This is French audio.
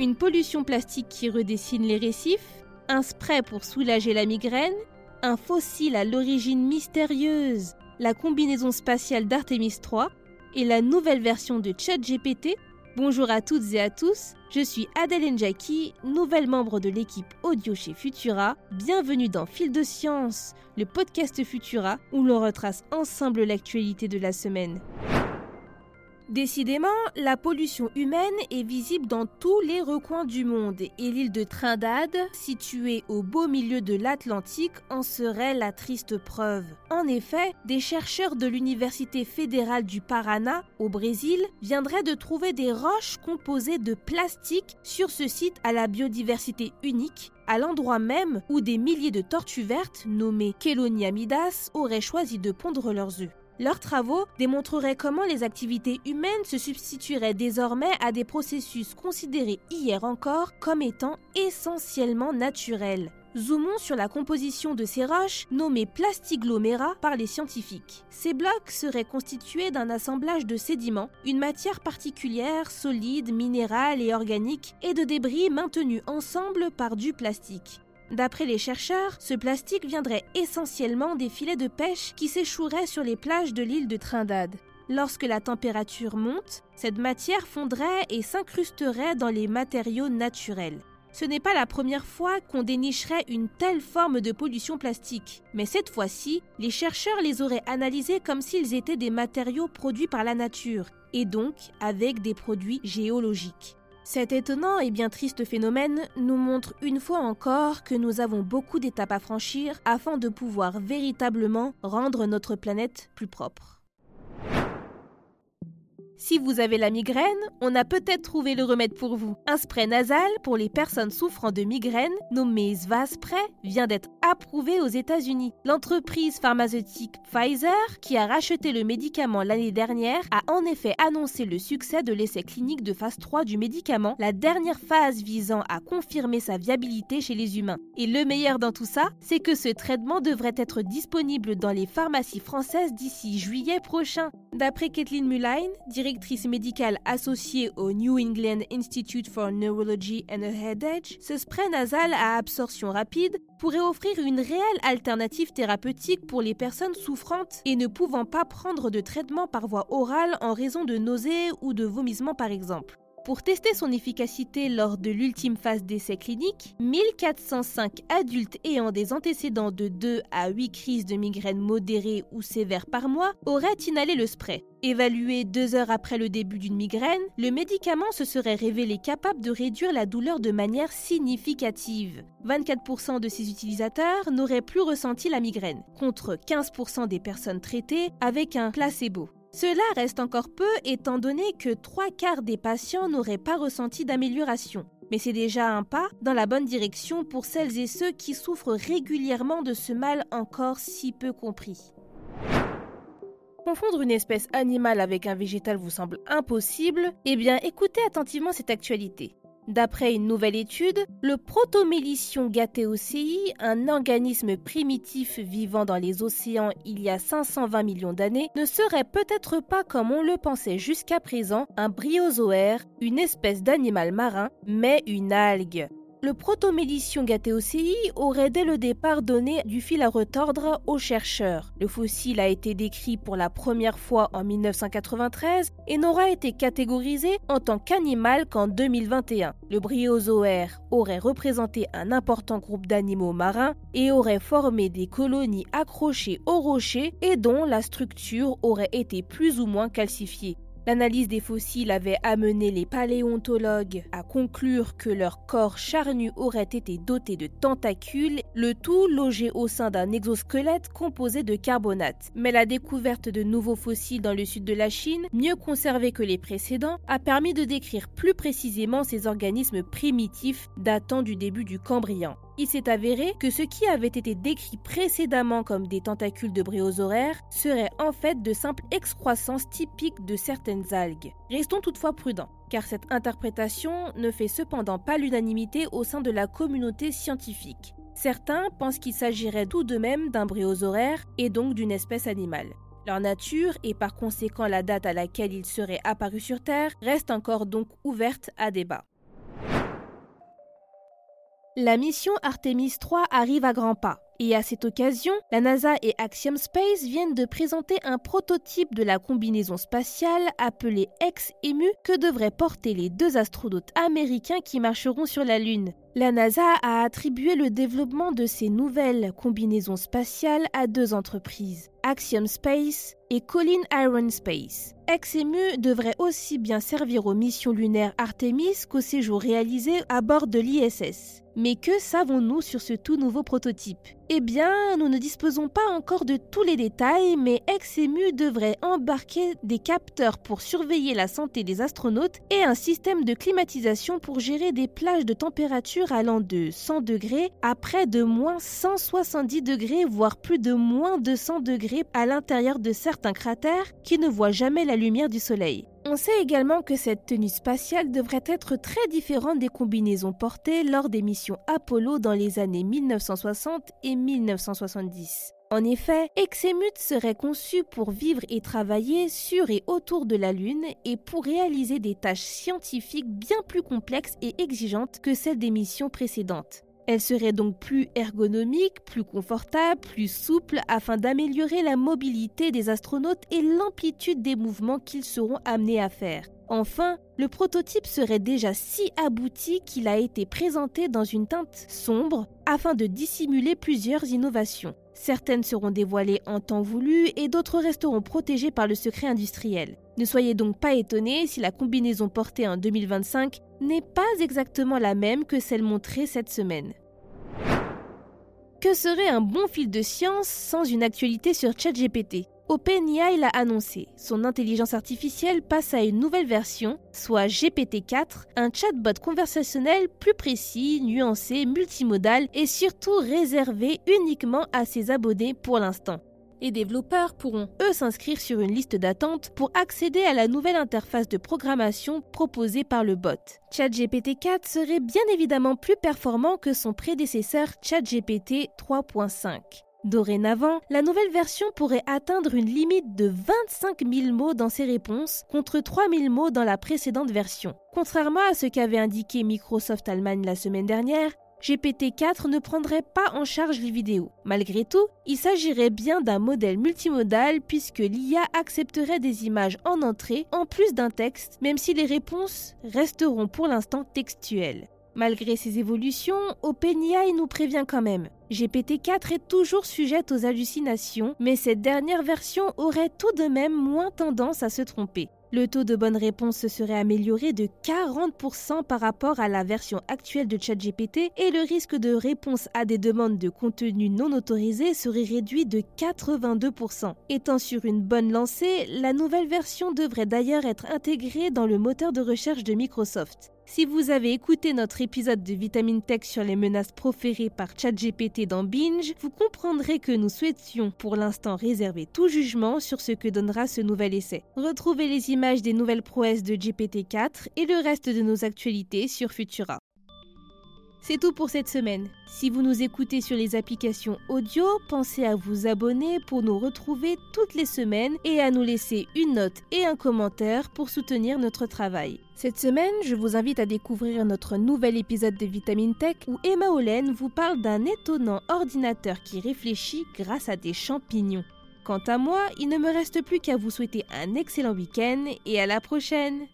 Une pollution plastique qui redessine les récifs, un spray pour soulager la migraine, un fossile à l'origine mystérieuse, la combinaison spatiale d'Artemis 3 et la nouvelle version de ChatGPT Bonjour à toutes et à tous, je suis Adèle Njaki, nouvelle membre de l'équipe audio chez Futura. Bienvenue dans Fil de Science, le podcast Futura où l'on retrace ensemble l'actualité de la semaine. Décidément, la pollution humaine est visible dans tous les recoins du monde et l'île de Trindade, située au beau milieu de l'Atlantique, en serait la triste preuve. En effet, des chercheurs de l'Université fédérale du Paraná, au Brésil, viendraient de trouver des roches composées de plastique sur ce site à la biodiversité unique à l'endroit même où des milliers de tortues vertes, nommées Cheloniamidas, auraient choisi de pondre leurs œufs. Leurs travaux démontreraient comment les activités humaines se substitueraient désormais à des processus considérés hier encore comme étant essentiellement naturels. Zoomons sur la composition de ces roches, nommées plastiglomérats par les scientifiques. Ces blocs seraient constitués d'un assemblage de sédiments, une matière particulière, solide, minérale et organique, et de débris maintenus ensemble par du plastique. D'après les chercheurs, ce plastique viendrait essentiellement des filets de pêche qui s'échoueraient sur les plages de l'île de Trindade. Lorsque la température monte, cette matière fondrait et s'incrusterait dans les matériaux naturels. Ce n'est pas la première fois qu'on dénicherait une telle forme de pollution plastique, mais cette fois-ci, les chercheurs les auraient analysés comme s'ils étaient des matériaux produits par la nature, et donc avec des produits géologiques. Cet étonnant et bien triste phénomène nous montre une fois encore que nous avons beaucoup d'étapes à franchir afin de pouvoir véritablement rendre notre planète plus propre. Si vous avez la migraine, on a peut-être trouvé le remède pour vous. Un spray nasal pour les personnes souffrant de migraine, nommé Svaspray, vient d'être approuvé aux États-Unis. L'entreprise pharmaceutique Pfizer, qui a racheté le médicament l'année dernière, a en effet annoncé le succès de l'essai clinique de phase 3 du médicament, la dernière phase visant à confirmer sa viabilité chez les humains. Et le meilleur dans tout ça, c'est que ce traitement devrait être disponible dans les pharmacies françaises d'ici juillet prochain. D'après Kathleen Muline, directrice médicale associée au New England Institute for Neurology and Headache, ce spray nasal à absorption rapide pourrait offrir une réelle alternative thérapeutique pour les personnes souffrantes et ne pouvant pas prendre de traitement par voie orale en raison de nausées ou de vomissements par exemple. Pour tester son efficacité lors de l'ultime phase d'essai clinique, 1405 adultes ayant des antécédents de 2 à 8 crises de migraine modérées ou sévères par mois auraient inhalé le spray. Évalué deux heures après le début d'une migraine, le médicament se serait révélé capable de réduire la douleur de manière significative. 24% de ses utilisateurs n'auraient plus ressenti la migraine, contre 15% des personnes traitées avec un placebo. Cela reste encore peu étant donné que trois quarts des patients n'auraient pas ressenti d'amélioration. Mais c'est déjà un pas dans la bonne direction pour celles et ceux qui souffrent régulièrement de ce mal encore si peu compris. Confondre une espèce animale avec un végétal vous semble impossible Eh bien, écoutez attentivement cette actualité. D'après une nouvelle étude, le Protomélicion gateocei, un organisme primitif vivant dans les océans il y a 520 millions d'années, ne serait peut-être pas comme on le pensait jusqu'à présent un bryozoaire, une espèce d'animal marin, mais une algue. Le protomélicion gateocei aurait dès le départ donné du fil à retordre aux chercheurs. Le fossile a été décrit pour la première fois en 1993 et n'aura été catégorisé en tant qu'animal qu'en 2021. Le bryozoaire aurait représenté un important groupe d'animaux marins et aurait formé des colonies accrochées aux rochers et dont la structure aurait été plus ou moins calcifiée. L'analyse des fossiles avait amené les paléontologues à conclure que leur corps charnu aurait été doté de tentacules, le tout logé au sein d'un exosquelette composé de carbonate. Mais la découverte de nouveaux fossiles dans le sud de la Chine, mieux conservés que les précédents, a permis de décrire plus précisément ces organismes primitifs datant du début du Cambrien il s'est avéré que ce qui avait été décrit précédemment comme des tentacules de bryozoaires serait en fait de simples excroissances typiques de certaines algues. Restons toutefois prudents, car cette interprétation ne fait cependant pas l'unanimité au sein de la communauté scientifique. Certains pensent qu'il s'agirait tout de même d'un bryozoaire et donc d'une espèce animale. Leur nature et par conséquent la date à laquelle ils seraient apparus sur Terre reste encore donc ouverte à débat. La mission Artemis 3 arrive à grands pas. Et à cette occasion, la NASA et Axiom Space viennent de présenter un prototype de la combinaison spatiale appelée X-EMU que devraient porter les deux astronautes américains qui marcheront sur la Lune. La NASA a attribué le développement de ces nouvelles combinaisons spatiales à deux entreprises, Axiom Space et Colin Iron Space. XMU devrait aussi bien servir aux missions lunaires Artemis qu'aux séjours réalisés à bord de l'ISS. Mais que savons-nous sur ce tout nouveau prototype? Eh bien, nous ne disposons pas encore de tous les détails, mais XMU devrait embarquer des capteurs pour surveiller la santé des astronautes et un système de climatisation pour gérer des plages de température allant de 100 degrés à près de moins 170 degrés, voire plus de moins 200 degrés à l'intérieur de certains cratères qui ne voient jamais la lumière du Soleil. On sait également que cette tenue spatiale devrait être très différente des combinaisons portées lors des missions Apollo dans les années 1960 et 1970. En effet, Exemut serait conçu pour vivre et travailler sur et autour de la Lune et pour réaliser des tâches scientifiques bien plus complexes et exigeantes que celles des missions précédentes. Elle serait donc plus ergonomique, plus confortable, plus souple afin d'améliorer la mobilité des astronautes et l'amplitude des mouvements qu'ils seront amenés à faire. Enfin, le prototype serait déjà si abouti qu'il a été présenté dans une teinte sombre afin de dissimuler plusieurs innovations. Certaines seront dévoilées en temps voulu et d'autres resteront protégées par le secret industriel. Ne soyez donc pas étonnés si la combinaison portée en 2025 n'est pas exactement la même que celle montrée cette semaine. Que serait un bon fil de science sans une actualité sur ChatGPT OpenAI l'a annoncé. Son intelligence artificielle passe à une nouvelle version, soit GPT-4, un chatbot conversationnel plus précis, nuancé, multimodal et surtout réservé uniquement à ses abonnés pour l'instant. Les développeurs pourront, eux, s'inscrire sur une liste d'attente pour accéder à la nouvelle interface de programmation proposée par le bot. ChatGPT 4 serait bien évidemment plus performant que son prédécesseur ChatGPT 3.5. Dorénavant, la nouvelle version pourrait atteindre une limite de 25 000 mots dans ses réponses contre 3 000 mots dans la précédente version. Contrairement à ce qu'avait indiqué Microsoft Allemagne la semaine dernière, GPT-4 ne prendrait pas en charge les vidéos. Malgré tout, il s'agirait bien d'un modèle multimodal puisque l'IA accepterait des images en entrée en plus d'un texte, même si les réponses resteront pour l'instant textuelles. Malgré ces évolutions, OpenAI nous prévient quand même. GPT-4 est toujours sujette aux hallucinations, mais cette dernière version aurait tout de même moins tendance à se tromper. Le taux de bonne réponse se serait amélioré de 40% par rapport à la version actuelle de ChatGPT et le risque de réponse à des demandes de contenu non autorisé serait réduit de 82%. Étant sur une bonne lancée, la nouvelle version devrait d'ailleurs être intégrée dans le moteur de recherche de Microsoft. Si vous avez écouté notre épisode de Vitamine Tech sur les menaces proférées par ChatGPT dans Binge, vous comprendrez que nous souhaitions pour l'instant réserver tout jugement sur ce que donnera ce nouvel essai. Retrouvez les images des nouvelles prouesses de GPT-4 et le reste de nos actualités sur Futura. C'est tout pour cette semaine. Si vous nous écoutez sur les applications audio, pensez à vous abonner pour nous retrouver toutes les semaines et à nous laisser une note et un commentaire pour soutenir notre travail. Cette semaine, je vous invite à découvrir notre nouvel épisode de Vitamine Tech où Emma Olen vous parle d'un étonnant ordinateur qui réfléchit grâce à des champignons. Quant à moi, il ne me reste plus qu'à vous souhaiter un excellent week-end et à la prochaine